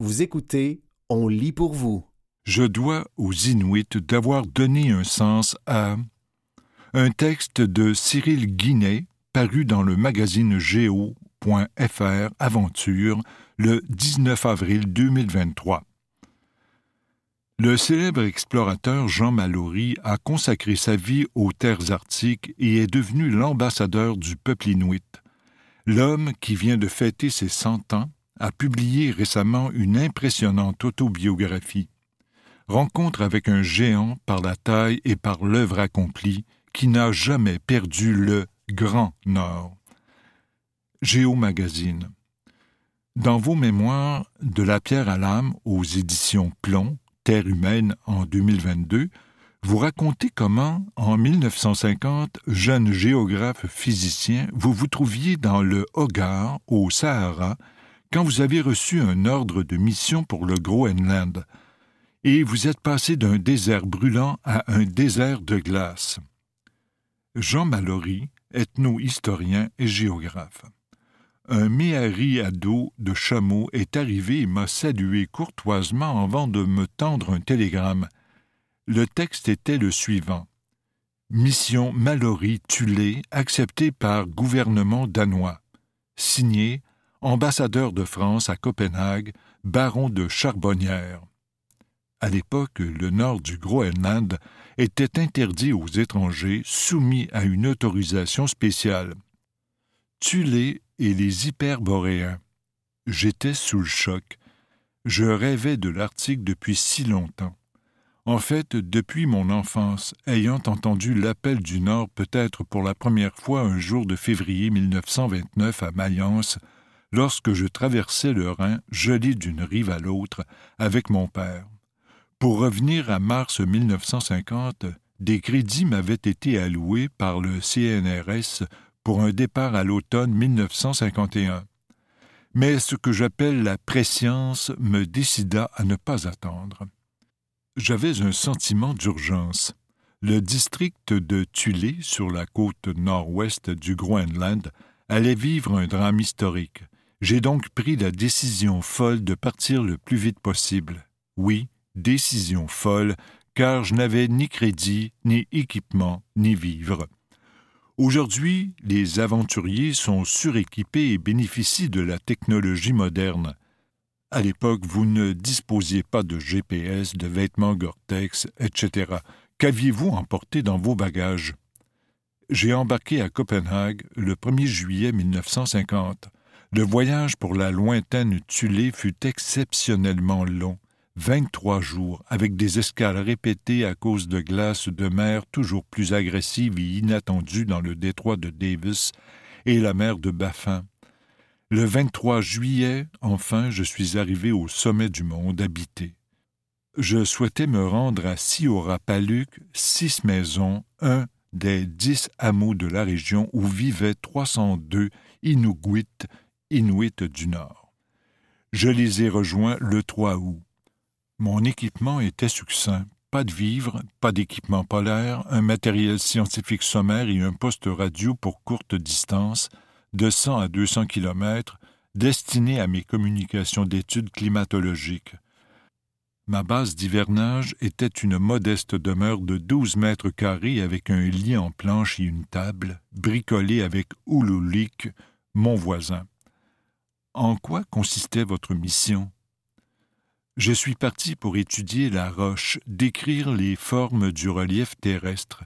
Vous écoutez On lit pour vous. Je dois aux Inuits d'avoir donné un sens à un texte de Cyril Guinet paru dans le magazine Géo.fr Aventure le 19 avril 2023. Le célèbre explorateur Jean Mallory a consacré sa vie aux terres arctiques et est devenu l'ambassadeur du peuple inuit. L'homme qui vient de fêter ses cent ans a publié récemment une impressionnante autobiographie. Rencontre avec un géant par la taille et par l'œuvre accomplie qui n'a jamais perdu le Grand Nord. Géo Magazine. Dans vos mémoires de la pierre à l'âme aux éditions Plomb, Terre humaine en 2022, vous racontez comment, en 1950, jeune géographe physicien, vous vous trouviez dans le Hogar, au Sahara, quand vous avez reçu un ordre de mission pour le Groenland, et vous êtes passé d'un désert brûlant à un désert de glace. Jean Mallory, ethno-historien et géographe un méhari à dos de chameau est arrivé et m'a salué courtoisement avant de me tendre un télégramme. Le texte était le suivant. Mission Mallory Tulé acceptée par gouvernement danois. Signé Ambassadeur de France à Copenhague, baron de Charbonnière. À l'époque, le nord du Groenland était interdit aux étrangers soumis à une autorisation spéciale. Tulé et les hyperboréens. J'étais sous le choc. Je rêvais de l'Arctique depuis si longtemps. En fait, depuis mon enfance, ayant entendu l'appel du Nord peut-être pour la première fois un jour de février 1929 à Mayence, lorsque je traversais le Rhin, gelé d'une rive à l'autre, avec mon père. Pour revenir à mars 1950, des crédits m'avaient été alloués par le CNRS pour un départ à l'automne 1951. Mais ce que j'appelle la préscience me décida à ne pas attendre. J'avais un sentiment d'urgence. Le district de Tulé, sur la côte nord-ouest du Groenland, allait vivre un drame historique. J'ai donc pris la décision folle de partir le plus vite possible. Oui, décision folle, car je n'avais ni crédit, ni équipement, ni vivre. Aujourd'hui, les aventuriers sont suréquipés et bénéficient de la technologie moderne. À l'époque, vous ne disposiez pas de GPS, de vêtements Gore-Tex, etc. Qu'aviez-vous emporté dans vos bagages? J'ai embarqué à Copenhague le 1er juillet 1950. Le voyage pour la lointaine Tulé fut exceptionnellement long. 23 jours, avec des escales répétées à cause de glaces de mer toujours plus agressives et inattendues dans le détroit de Davis et la mer de Baffin. Le 23 juillet, enfin, je suis arrivé au sommet du monde habité. Je souhaitais me rendre à Siora-Paluk, six maisons, un des dix hameaux de la région où vivaient 302 Inuits, Inuits du Nord. Je les ai rejoints le 3 août. Mon équipement était succinct. Pas de vivres, pas d'équipement polaire, un matériel scientifique sommaire et un poste radio pour courte distance, de 100 à 200 kilomètres, destiné à mes communications d'études climatologiques. Ma base d'hivernage était une modeste demeure de douze mètres carrés avec un lit en planche et une table, bricolée avec Ululik, mon voisin. En quoi consistait votre mission? Je suis parti pour étudier la roche, décrire les formes du relief terrestre,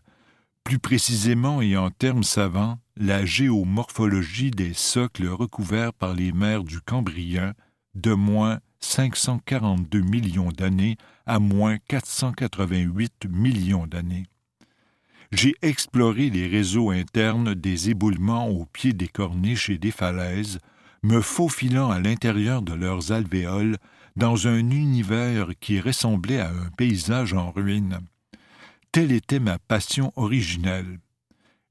plus précisément et en termes savants, la géomorphologie des socles recouverts par les mers du Cambrien de moins 542 millions d'années à moins 488 millions d'années. J'ai exploré les réseaux internes des éboulements au pied des corniches et des falaises, me faufilant à l'intérieur de leurs alvéoles dans un univers qui ressemblait à un paysage en ruine. Telle était ma passion originelle.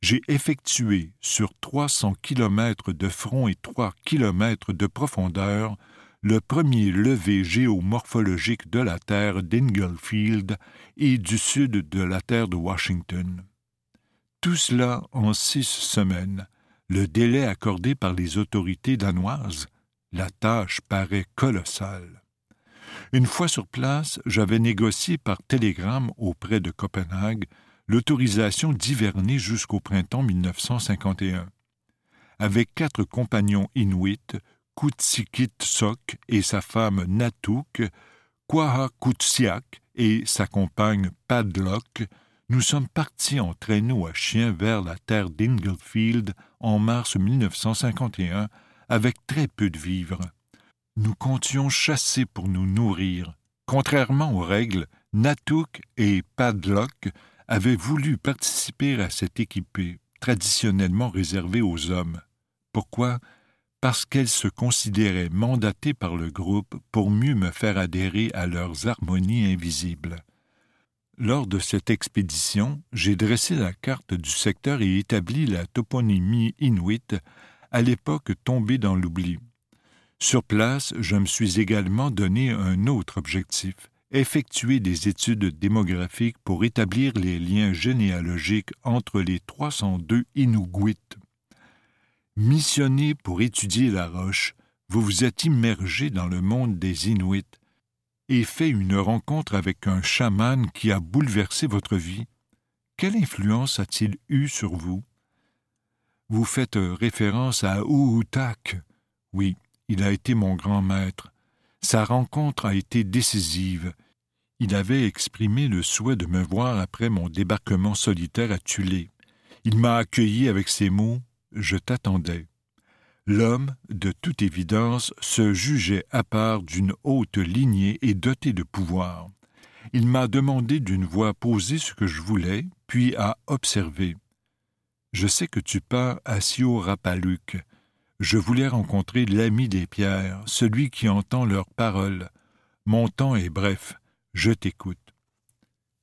J'ai effectué sur 300 kilomètres de front et 3 kilomètres de profondeur le premier levé géomorphologique de la Terre d'Inglefield et du sud de la Terre de Washington. Tout cela en six semaines, le délai accordé par les autorités danoises. La tâche paraît colossale. Une fois sur place, j'avais négocié par télégramme auprès de Copenhague l'autorisation d'hiverner jusqu'au printemps 1951. Avec quatre compagnons inuits, Kutsikitsok et sa femme Natuk, Kwahakutsiak et sa compagne Padlock, nous sommes partis en traîneau à chien vers la terre d'Inglefield en mars 1951 avec très peu de vivres. Nous comptions chasser pour nous nourrir. Contrairement aux règles, Natuk et Padlock avaient voulu participer à cette équipée, traditionnellement réservée aux hommes. Pourquoi? Parce qu'elles se considéraient mandatées par le groupe pour mieux me faire adhérer à leurs harmonies invisibles. Lors de cette expédition, j'ai dressé la carte du secteur et établi la toponymie inuite, à l'époque tombée dans l'oubli. Sur place, je me suis également donné un autre objectif effectuer des études démographiques pour établir les liens généalogiques entre les 302 Inuguit. Missionné pour étudier la roche, vous vous êtes immergé dans le monde des Inuits et fait une rencontre avec un chaman qui a bouleversé votre vie. Quelle influence a-t-il eu sur vous? Vous faites référence à Uutak. Oui, il a été mon grand maître. Sa rencontre a été décisive. Il avait exprimé le souhait de me voir après mon débarquement solitaire à Tulé. Il m'a accueilli avec ces mots Je t'attendais. L'homme, de toute évidence, se jugeait à part d'une haute lignée et doté de pouvoir. Il m'a demandé d'une voix posée ce que je voulais, puis a observé. Je sais que tu pars à Sio-Rapaluk. Je voulais rencontrer l'ami des pierres, celui qui entend leurs paroles. Mon temps est bref, je t'écoute.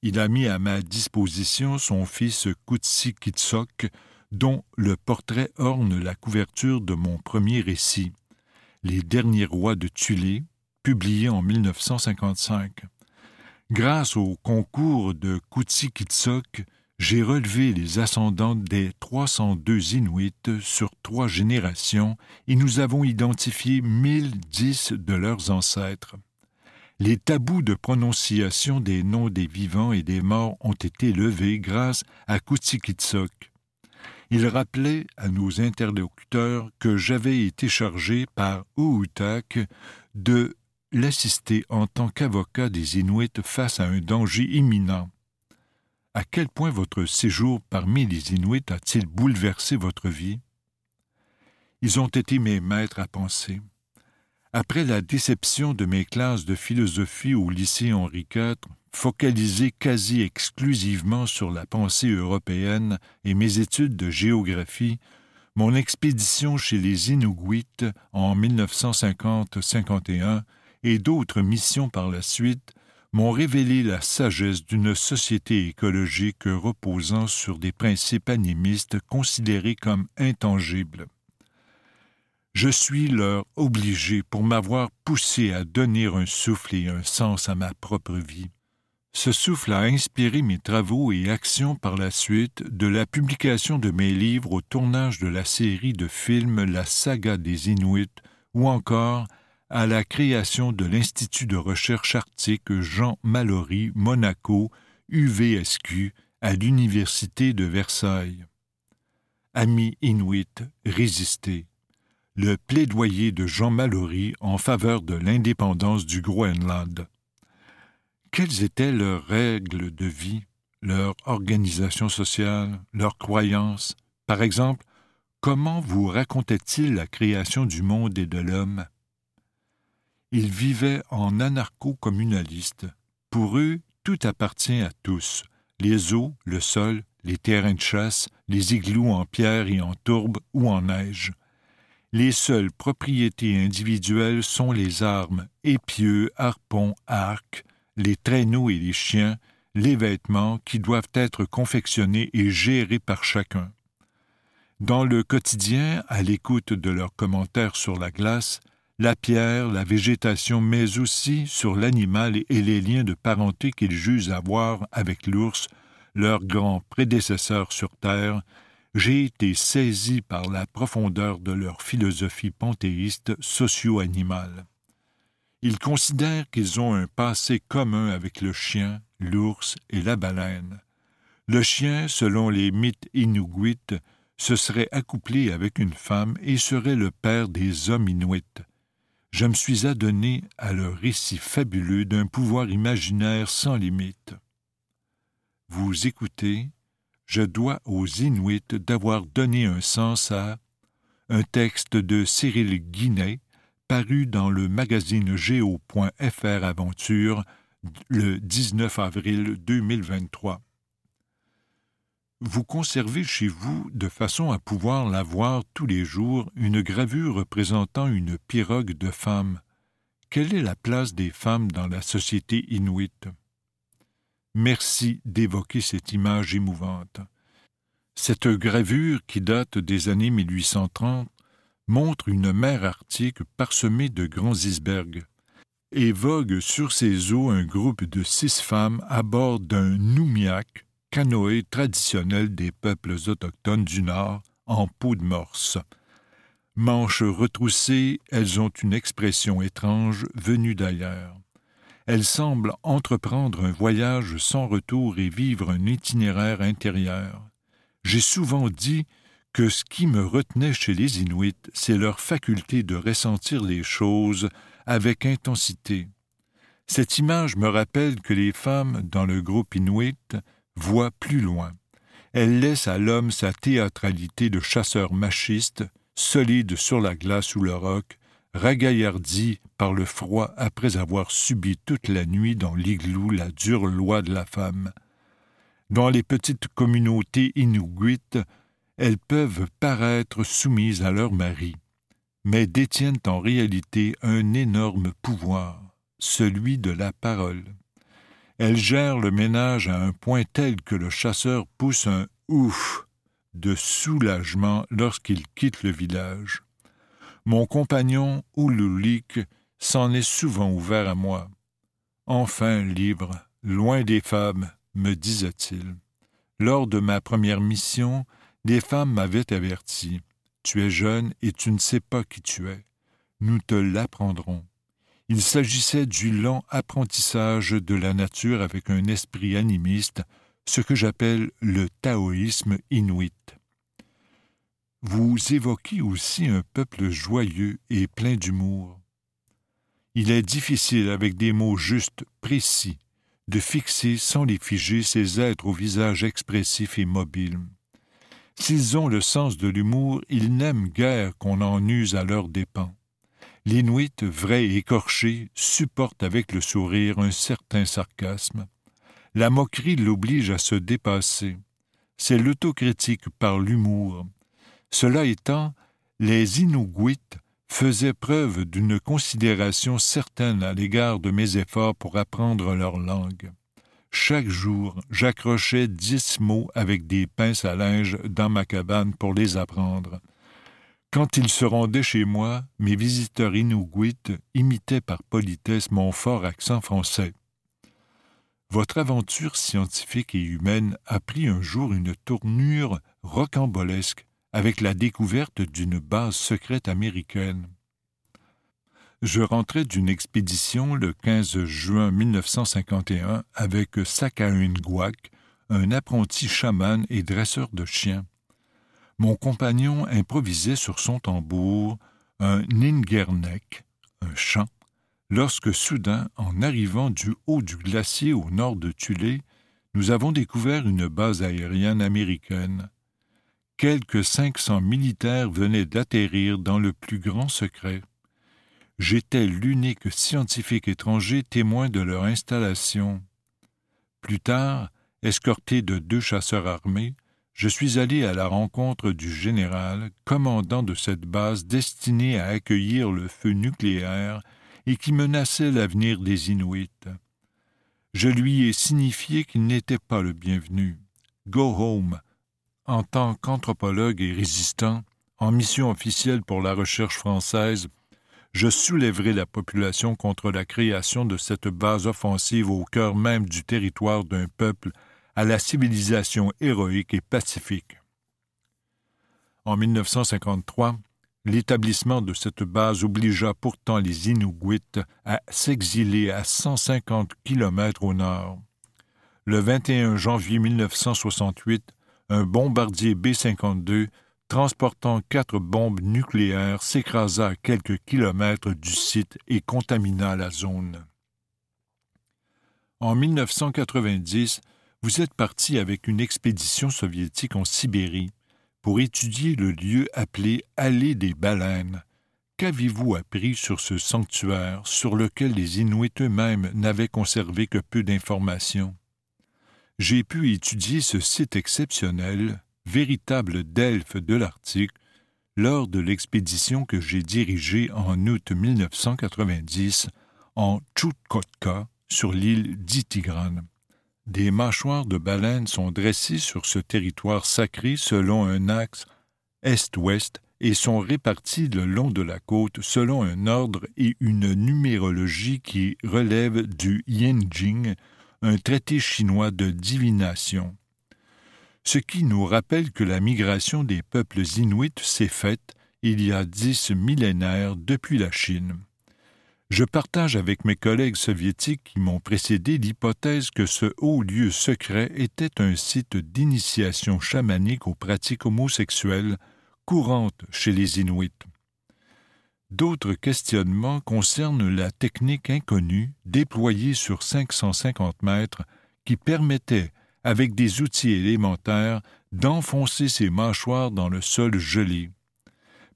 Il a mis à ma disposition son fils Kutsi Kitsok, dont le portrait orne la couverture de mon premier récit, Les derniers rois de Tulé, publié en 1955. Grâce au concours de Kutsi Kitsok, j'ai relevé les ascendants des 302 Inuits sur trois générations et nous avons identifié 1010 de leurs ancêtres. Les tabous de prononciation des noms des vivants et des morts ont été levés grâce à Kutsikitsok. Il rappelait à nos interlocuteurs que j'avais été chargé par Ouutak de l'assister en tant qu'avocat des Inuits face à un danger imminent à quel point votre séjour parmi les Inuits a-t-il bouleversé votre vie? Ils ont été mes maîtres à penser. Après la déception de mes classes de philosophie au lycée Henri IV, focalisées quasi exclusivement sur la pensée européenne et mes études de géographie, mon expédition chez les Inuits en 1950-51 et d'autres missions par la suite m'ont révélé la sagesse d'une société écologique reposant sur des principes animistes considérés comme intangibles. Je suis leur obligé pour m'avoir poussé à donner un souffle et un sens à ma propre vie. Ce souffle a inspiré mes travaux et actions par la suite, de la publication de mes livres au tournage de la série de films La saga des Inuits, ou encore à la création de l'Institut de recherche arctique Jean Mallory, Monaco, UVSQ, à l'Université de Versailles. Amis Inuit, résistez. Le plaidoyer de Jean Mallory en faveur de l'indépendance du Groenland. Quelles étaient leurs règles de vie, leur organisation sociale, leurs croyances? Par exemple, comment vous racontait-il la création du monde et de l'homme? Ils vivaient en anarcho-communalistes. Pour eux, tout appartient à tous les eaux, le sol, les terrains de chasse, les igloos en pierre et en tourbe ou en neige. Les seules propriétés individuelles sont les armes, épieux, harpons, arcs, les traîneaux et les chiens, les vêtements qui doivent être confectionnés et gérés par chacun. Dans le quotidien, à l'écoute de leurs commentaires sur la glace, la pierre, la végétation, mais aussi sur l'animal et les liens de parenté qu'ils jugent avoir avec l'ours, leur grand prédécesseur sur Terre, j'ai été saisi par la profondeur de leur philosophie panthéiste socio-animale. Ils considèrent qu'ils ont un passé commun avec le chien, l'ours et la baleine. Le chien, selon les mythes inuits, se serait accouplé avec une femme et serait le père des hommes inuits. Je me suis adonné à leur récit fabuleux d'un pouvoir imaginaire sans limite. Vous écoutez, je dois aux Inuits d'avoir donné un sens à un texte de Cyril Guinet, paru dans le magazine Géo.fr Aventure le 19 avril 2023. Vous conservez chez vous, de façon à pouvoir la voir tous les jours, une gravure représentant une pirogue de femme. Quelle est la place des femmes dans la société inuite? Merci d'évoquer cette image émouvante. Cette gravure, qui date des années 1830, montre une mer arctique parsemée de grands icebergs et vogue sur ses eaux un groupe de six femmes à bord d'un noumiac, canoë traditionnel des peuples autochtones du Nord, en peau de morse. Manches retroussées, elles ont une expression étrange venue d'ailleurs. Elles semblent entreprendre un voyage sans retour et vivre un itinéraire intérieur. J'ai souvent dit que ce qui me retenait chez les Inuits, c'est leur faculté de ressentir les choses avec intensité. Cette image me rappelle que les femmes dans le groupe Inuit voient plus loin. Elles laissent à l'homme sa théâtralité de chasseur machiste, solide sur la glace ou le roc, ragaillardi par le froid après avoir subi toute la nuit dans l'igloo la dure loi de la femme. Dans les petites communautés inuites, elles peuvent paraître soumises à leur mari, mais détiennent en réalité un énorme pouvoir, celui de la parole. Elles gèrent le ménage à un point tel que le chasseur pousse un ouf de soulagement lorsqu'il quitte le village. Mon compagnon Ululik s'en est souvent ouvert à moi. Enfin libre, loin des femmes, me disait-il. Lors de ma première mission, des femmes m'avaient averti. Tu es jeune et tu ne sais pas qui tu es. Nous te l'apprendrons. Il s'agissait du lent apprentissage de la nature avec un esprit animiste, ce que j'appelle le taoïsme inuit. Vous évoquez aussi un peuple joyeux et plein d'humour. Il est difficile, avec des mots justes, précis, de fixer sans les figer ces êtres au visage expressif et mobile. S'ils ont le sens de l'humour, ils n'aiment guère qu'on en use à leurs dépens. L'Inuit, vrai et écorché, supporte avec le sourire un certain sarcasme. La moquerie l'oblige à se dépasser. C'est l'autocritique par l'humour. Cela étant, les Inuits faisaient preuve d'une considération certaine à l'égard de mes efforts pour apprendre leur langue. Chaque jour, j'accrochais dix mots avec des pinces à linge dans ma cabane pour les apprendre. Quand ils se rendaient chez moi, mes visiteurs inuits imitaient par politesse mon fort accent français. Votre aventure scientifique et humaine a pris un jour une tournure rocambolesque avec la découverte d'une base secrète américaine. Je rentrais d'une expédition le 15 juin 1951 avec Guac, un apprenti chaman et dresseur de chiens. Mon compagnon improvisait sur son tambour un ningernek, un chant, lorsque soudain, en arrivant du haut du glacier au nord de Tulé, nous avons découvert une base aérienne américaine quelques cinq cents militaires venaient d'atterrir dans le plus grand secret. J'étais l'unique scientifique étranger témoin de leur installation. Plus tard, escorté de deux chasseurs armés, je suis allé à la rencontre du général, commandant de cette base destinée à accueillir le feu nucléaire et qui menaçait l'avenir des Inuits. Je lui ai signifié qu'il n'était pas le bienvenu. Go home, en tant qu'anthropologue et résistant, en mission officielle pour la recherche française, je soulèverai la population contre la création de cette base offensive au cœur même du territoire d'un peuple à la civilisation héroïque et pacifique. En 1953, L'établissement de cette base obligea pourtant les Inuits à s'exiler à 150 kilomètres au nord. Le 21 janvier 1968, un bombardier B-52 transportant quatre bombes nucléaires s'écrasa à quelques kilomètres du site et contamina la zone. En 1990, vous êtes parti avec une expédition soviétique en Sibérie pour étudier le lieu appelé Allée des baleines. Qu'avez-vous appris sur ce sanctuaire sur lequel les Inuits eux-mêmes n'avaient conservé que peu d'informations? J'ai pu étudier ce site exceptionnel, véritable Delphes de l'Arctique, lors de l'expédition que j'ai dirigée en août 1990 en Tchoukotka, sur l'île d'Itigran. Des mâchoires de baleines sont dressées sur ce territoire sacré selon un axe est-ouest et sont réparties le long de la côte selon un ordre et une numérologie qui relèvent du Yenjing, un traité chinois de divination. Ce qui nous rappelle que la migration des peuples inuits s'est faite il y a dix millénaires depuis la Chine. Je partage avec mes collègues soviétiques qui m'ont précédé l'hypothèse que ce haut lieu secret était un site d'initiation chamanique aux pratiques homosexuelles courantes chez les Inuits. D'autres questionnements concernent la technique inconnue déployée sur 550 mètres qui permettait, avec des outils élémentaires, d'enfoncer ses mâchoires dans le sol gelé.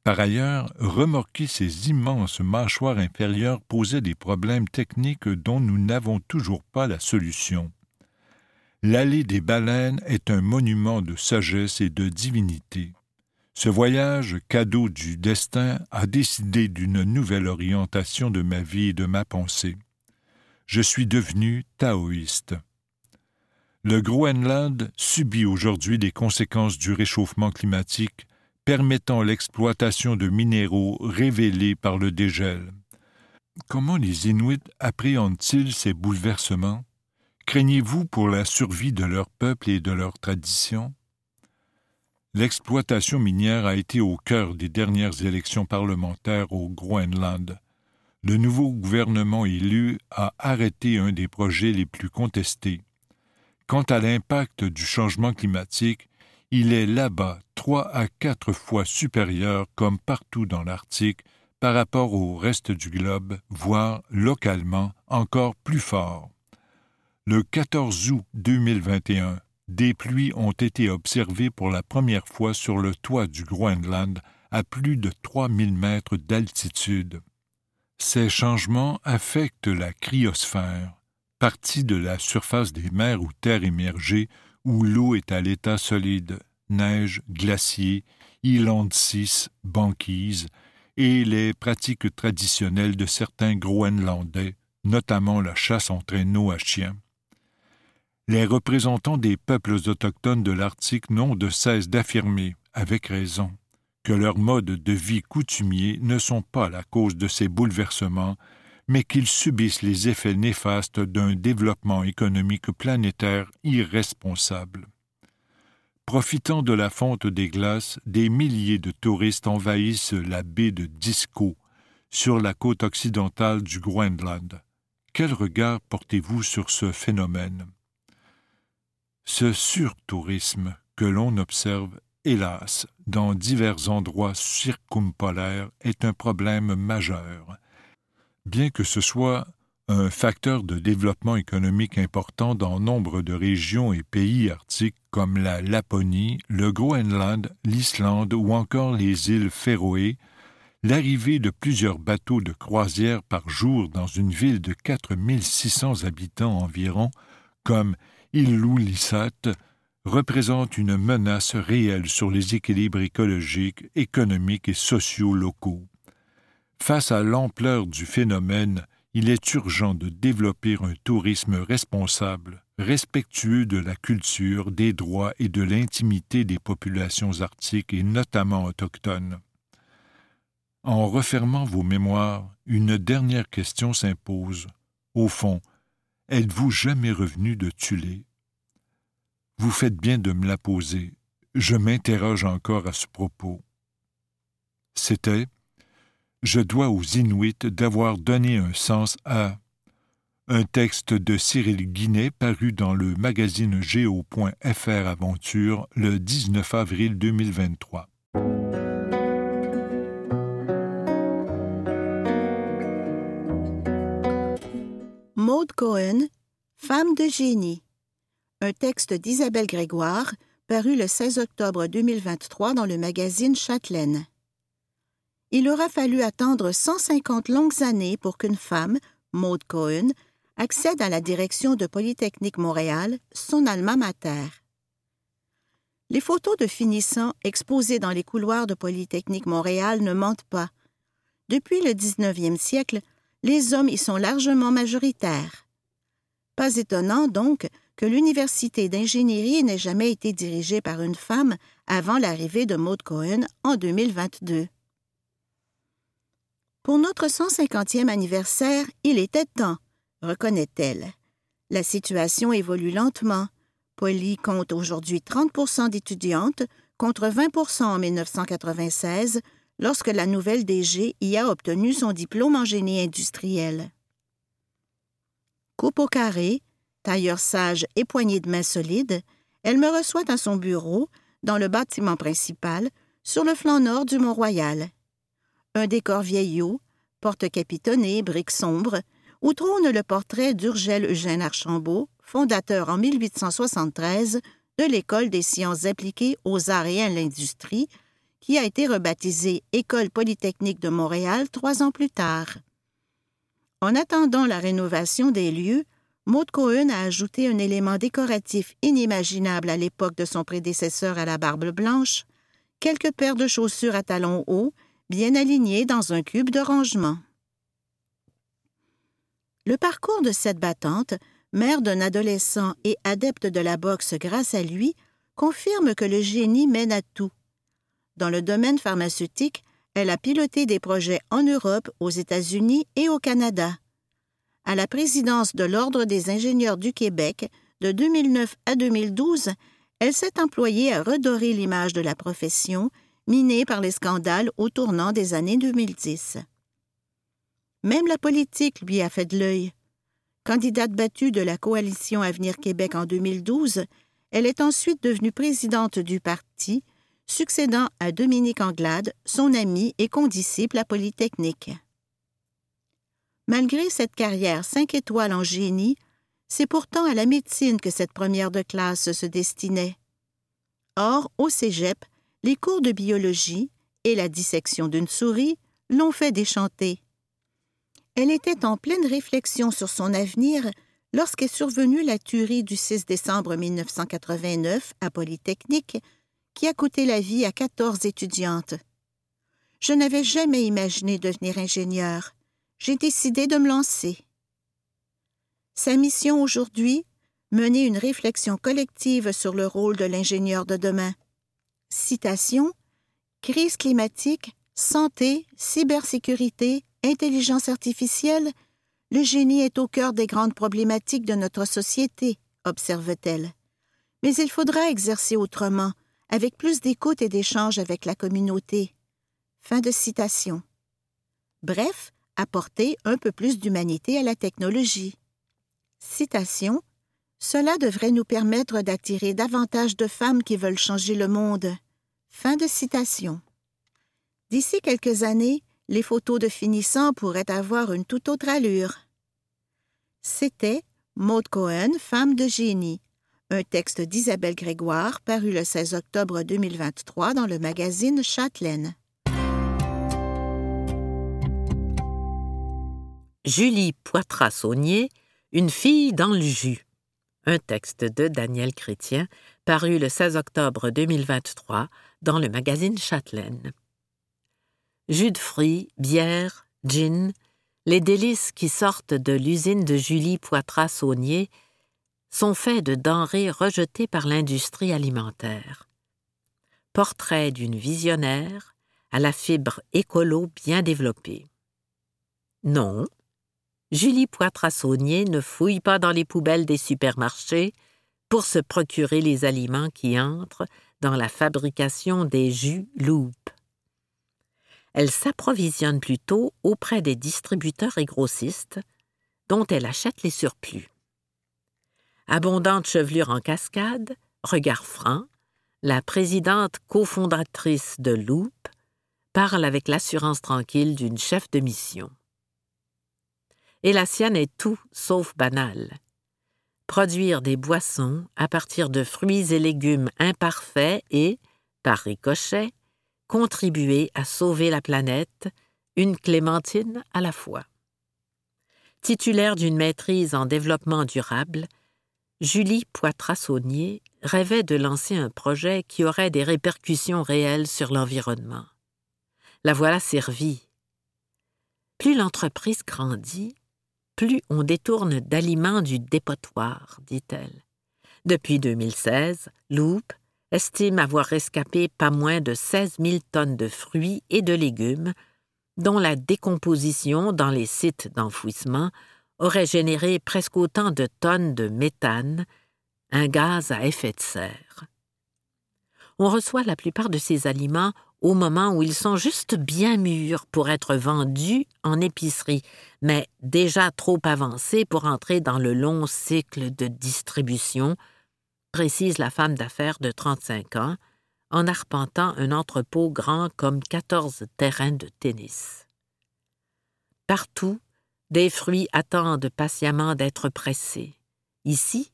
Par ailleurs, remorquer ces immenses mâchoires inférieures posait des problèmes techniques dont nous n'avons toujours pas la solution. L'allée des baleines est un monument de sagesse et de divinité. Ce voyage, cadeau du destin, a décidé d'une nouvelle orientation de ma vie et de ma pensée. Je suis devenu taoïste. Le Groenland subit aujourd'hui les conséquences du réchauffement climatique permettant l'exploitation de minéraux révélés par le dégel. Comment les Inuits appréhendent-ils ces bouleversements? Craignez-vous pour la survie de leur peuple et de leurs traditions L'exploitation minière a été au cœur des dernières élections parlementaires au Groenland. Le nouveau gouvernement élu a arrêté un des projets les plus contestés. Quant à l'impact du changement climatique, il est là-bas trois à quatre fois supérieur, comme partout dans l'Arctique, par rapport au reste du globe, voire localement encore plus fort. Le 14 août 2021, des pluies ont été observées pour la première fois sur le toit du Groenland à plus de 3000 mètres d'altitude. Ces changements affectent la cryosphère, partie de la surface des mers ou terres émergées où l'eau est à l'état solide, neige, glacier, îlande 6, banquise, et les pratiques traditionnelles de certains Groenlandais, notamment la chasse en traîneau à chien. Les représentants des peuples autochtones de l'Arctique n'ont de cesse d'affirmer, avec raison, que leurs modes de vie coutumiers ne sont pas la cause de ces bouleversements mais qu'ils subissent les effets néfastes d'un développement économique planétaire irresponsable. Profitant de la fonte des glaces, des milliers de touristes envahissent la baie de Disco, sur la côte occidentale du Groenland. Quel regard portez-vous sur ce phénomène? Ce surtourisme que l'on observe, hélas, dans divers endroits circumpolaires est un problème majeur bien que ce soit un facteur de développement économique important dans nombre de régions et pays arctiques comme la Laponie, le Groenland, l'Islande ou encore les îles Féroé, l'arrivée de plusieurs bateaux de croisière par jour dans une ville de 4600 habitants environ, comme Ilulissat, représente une menace réelle sur les équilibres écologiques, économiques et sociaux locaux. Face à l'ampleur du phénomène, il est urgent de développer un tourisme responsable, respectueux de la culture, des droits et de l'intimité des populations arctiques et notamment autochtones. En refermant vos mémoires, une dernière question s'impose. Au fond, êtes-vous jamais revenu de Tulé? Vous faites bien de me la poser. Je m'interroge encore à ce propos. C'était Je dois aux Inuits d'avoir donné un sens à un texte de Cyril Guinet paru dans le magazine Géo.fr Aventure le 19 avril 2023. Maude Cohen, Femme de génie. Un texte d'Isabelle Grégoire paru le 16 octobre 2023 dans le magazine Châtelaine. Il aura fallu attendre 150 longues années pour qu'une femme, Maude Cohen, accède à la direction de Polytechnique Montréal, son alma mater. Les photos de finissants exposées dans les couloirs de Polytechnique Montréal ne mentent pas. Depuis le 19e siècle, les hommes y sont largement majoritaires. Pas étonnant, donc, que l'université d'ingénierie n'ait jamais été dirigée par une femme avant l'arrivée de Maud Cohen en 2022. Pour notre 150e anniversaire, il était temps, reconnaît-elle. La situation évolue lentement. Poly compte aujourd'hui 30% d'étudiantes contre 20% en 1996 lorsque la nouvelle DG y a obtenu son diplôme en génie industriel. Coupe au carré, tailleur sage et poignée de main solide, elle me reçoit à son bureau, dans le bâtiment principal, sur le flanc nord du Mont-Royal. Un décor vieillot, porte capitonnée, briques sombres, où trône le portrait d'Urgel Eugène Archambault, fondateur en 1873 de l'École des sciences appliquées aux arts et à l'industrie, qui a été rebaptisée École polytechnique de Montréal trois ans plus tard. En attendant la rénovation des lieux, Maud Cohen a ajouté un élément décoratif inimaginable à l'époque de son prédécesseur à la barbe blanche, quelques paires de chaussures à talons hauts, bien alignées dans un cube de rangement. Le parcours de cette battante, mère d'un adolescent et adepte de la boxe grâce à lui, confirme que le génie mène à tout. Dans le domaine pharmaceutique, elle a piloté des projets en Europe, aux États-Unis et au Canada. À la présidence de l'Ordre des ingénieurs du Québec, de 2009 à 2012, elle s'est employée à redorer l'image de la profession, minée par les scandales au tournant des années 2010. Même la politique lui a fait de l'œil. Candidate battue de la coalition Avenir Québec en 2012, elle est ensuite devenue présidente du parti, succédant à Dominique Anglade, son ami et condisciple à Polytechnique. Malgré cette carrière cinq étoiles en génie, c'est pourtant à la médecine que cette première de classe se destinait. Or, au cégep, les cours de biologie et la dissection d'une souris l'ont fait déchanter. Elle était en pleine réflexion sur son avenir lorsqu'est survenue la tuerie du 6 décembre 1989 à Polytechnique, qui a coûté la vie à 14 étudiantes. Je n'avais jamais imaginé devenir ingénieur. J'ai décidé de me lancer. Sa mission aujourd'hui, mener une réflexion collective sur le rôle de l'ingénieur de demain. Citation Crise climatique, santé, cybersécurité, intelligence artificielle, le génie est au cœur des grandes problématiques de notre société, observe-t-elle. Mais il faudra exercer autrement, avec plus d'écoute et d'échange avec la communauté. Fin de citation. Bref, apporter un peu plus d'humanité à la technologie. Citation. Cela devrait nous permettre d'attirer davantage de femmes qui veulent changer le monde. Fin de citation. D'ici quelques années, les photos de finissants pourraient avoir une toute autre allure. C'était Maud Cohen, femme de génie, un texte d'Isabelle Grégoire paru le 16 octobre 2023 dans le magazine Châtelaine. Julie Poitras-Saunier, Une fille dans le jus. Un texte de Daniel Chrétien paru le 16 octobre 2023 dans le magazine Châtelaine jus de fruits, bière, gin, les délices qui sortent de l'usine de Julie Poitras-Saunier sont faits de denrées rejetées par l'industrie alimentaire. Portrait d'une visionnaire à la fibre écolo bien développée. Non, Julie Poitras-Saunier ne fouille pas dans les poubelles des supermarchés pour se procurer les aliments qui entrent dans la fabrication des jus loupes elle s'approvisionne plutôt auprès des distributeurs et grossistes, dont elle achète les surplus. Abondante chevelure en cascade, regard franc, la présidente cofondatrice de Loop parle avec l'assurance tranquille d'une chef de mission. Et la sienne est tout sauf banale. Produire des boissons à partir de fruits et légumes imparfaits et, par ricochet, contribuer à sauver la planète, une clémentine à la fois. Titulaire d'une maîtrise en développement durable, Julie Poitras-Saunier rêvait de lancer un projet qui aurait des répercussions réelles sur l'environnement. La voilà servie. Plus l'entreprise grandit, plus on détourne d'aliments du dépotoir, dit-elle. Depuis 2016, Loop estime avoir rescapé pas moins de 16 000 tonnes de fruits et de légumes, dont la décomposition dans les sites d'enfouissement aurait généré presque autant de tonnes de méthane, un gaz à effet de serre. On reçoit la plupart de ces aliments au moment où ils sont juste bien mûrs pour être vendus en épicerie, mais déjà trop avancés pour entrer dans le long cycle de distribution, précise la femme d'affaires de 35 ans, en arpentant un entrepôt grand comme 14 terrains de tennis. Partout, des fruits attendent patiemment d'être pressés. Ici,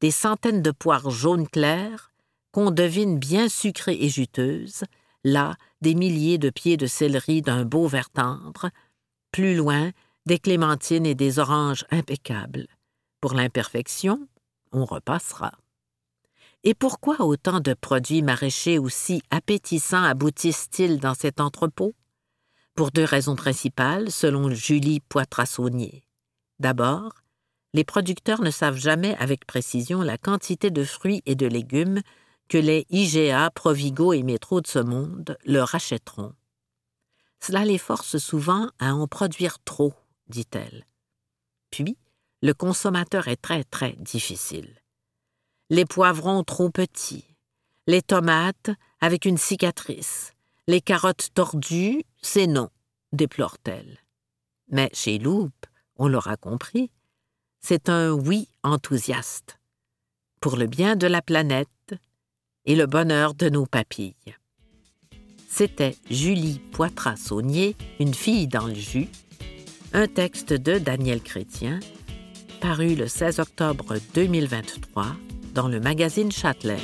des centaines de poires jaunes claires, qu'on devine bien sucrées et juteuses, là, des milliers de pieds de céleri d'un beau vert tendre, plus loin, des clémentines et des oranges impeccables. Pour l'imperfection, on repassera. Et pourquoi autant de produits maraîchers aussi appétissants aboutissent-ils dans cet entrepôt? pour deux raisons principales, selon Julie Poitrassonnier. D'abord, les producteurs ne savent jamais avec précision la quantité de fruits et de légumes que les IGA, Provigo et Métro de ce monde leur achèteront. Cela les force souvent à en produire trop, dit-elle. Puis, le consommateur est très, très difficile. Les poivrons trop petits, les tomates avec une cicatrice, les carottes tordues, c'est non, déplore-t-elle. Mais chez Loup, on l'aura compris, c'est un oui enthousiaste, pour le bien de la planète et le bonheur de nos papilles. C'était Julie Poitras-Saunier, une fille dans le jus, un texte de Daniel Chrétien, paru le 16 octobre 2023 dans le magazine Châtelaine.